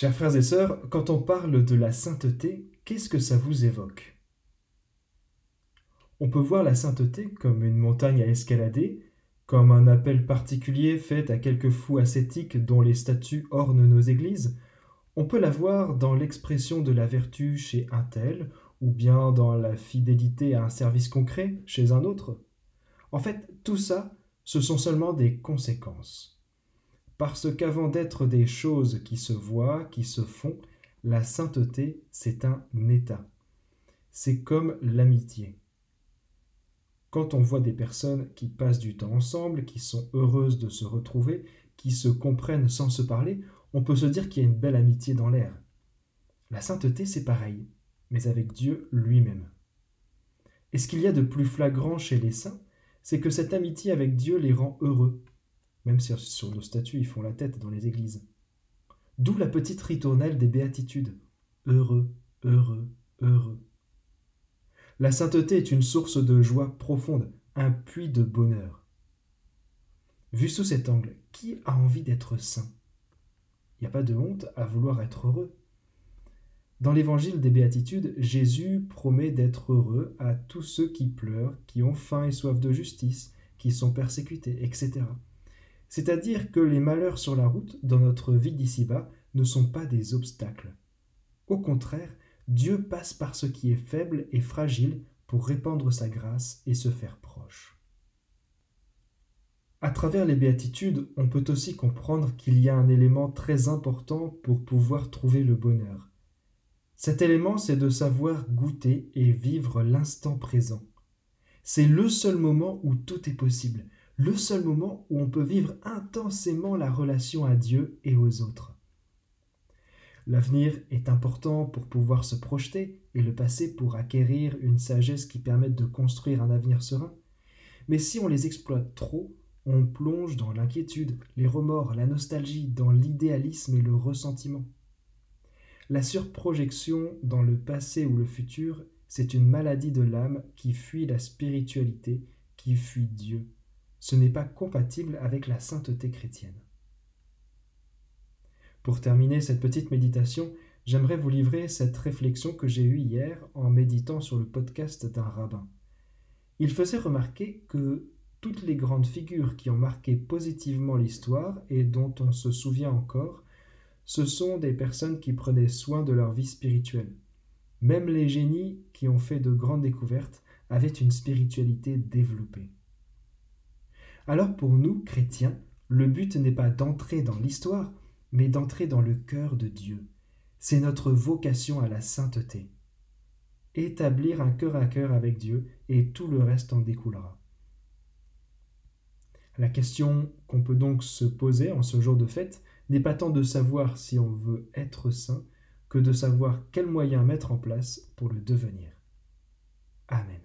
Chers frères et sœurs, quand on parle de la sainteté, qu'est-ce que ça vous évoque? On peut voir la sainteté comme une montagne à escalader, comme un appel particulier fait à quelques fous ascétiques dont les statues ornent nos églises. On peut la voir dans l'expression de la vertu chez un tel, ou bien dans la fidélité à un service concret chez un autre. En fait, tout ça, ce sont seulement des conséquences parce qu'avant d'être des choses qui se voient, qui se font, la sainteté, c'est un état. C'est comme l'amitié. Quand on voit des personnes qui passent du temps ensemble, qui sont heureuses de se retrouver, qui se comprennent sans se parler, on peut se dire qu'il y a une belle amitié dans l'air. La sainteté, c'est pareil, mais avec Dieu lui-même. Et ce qu'il y a de plus flagrant chez les saints, c'est que cette amitié avec Dieu les rend heureux, même si sur nos statues ils font la tête dans les églises. D'où la petite ritournelle des béatitudes. Heureux, heureux, heureux. La sainteté est une source de joie profonde, un puits de bonheur. Vu sous cet angle, qui a envie d'être saint? Il n'y a pas de honte à vouloir être heureux. Dans l'évangile des béatitudes, Jésus promet d'être heureux à tous ceux qui pleurent, qui ont faim et soif de justice, qui sont persécutés, etc. C'est-à-dire que les malheurs sur la route, dans notre vie d'ici-bas, ne sont pas des obstacles. Au contraire, Dieu passe par ce qui est faible et fragile pour répandre sa grâce et se faire proche. À travers les béatitudes, on peut aussi comprendre qu'il y a un élément très important pour pouvoir trouver le bonheur. Cet élément, c'est de savoir goûter et vivre l'instant présent. C'est le seul moment où tout est possible, le seul moment où on peut vivre intensément la relation à Dieu et aux autres. L'avenir est important pour pouvoir se projeter et le passé pour acquérir une sagesse qui permette de construire un avenir serein. Mais si on les exploite trop, on plonge dans l'inquiétude, les remords, la nostalgie, dans l'idéalisme et le ressentiment. La surprojection dans le passé ou le futur, c'est une maladie de l'âme qui fuit la spiritualité, qui fuit Dieu ce n'est pas compatible avec la sainteté chrétienne. Pour terminer cette petite méditation, j'aimerais vous livrer cette réflexion que j'ai eue hier en méditant sur le podcast d'un rabbin. Il faisait remarquer que toutes les grandes figures qui ont marqué positivement l'histoire et dont on se souvient encore, ce sont des personnes qui prenaient soin de leur vie spirituelle. Même les génies qui ont fait de grandes découvertes avaient une spiritualité développée. Alors pour nous, chrétiens, le but n'est pas d'entrer dans l'histoire, mais d'entrer dans le cœur de Dieu. C'est notre vocation à la sainteté. Établir un cœur à cœur avec Dieu et tout le reste en découlera. La question qu'on peut donc se poser en ce jour de fête n'est pas tant de savoir si on veut être saint que de savoir quels moyens mettre en place pour le devenir. Amen.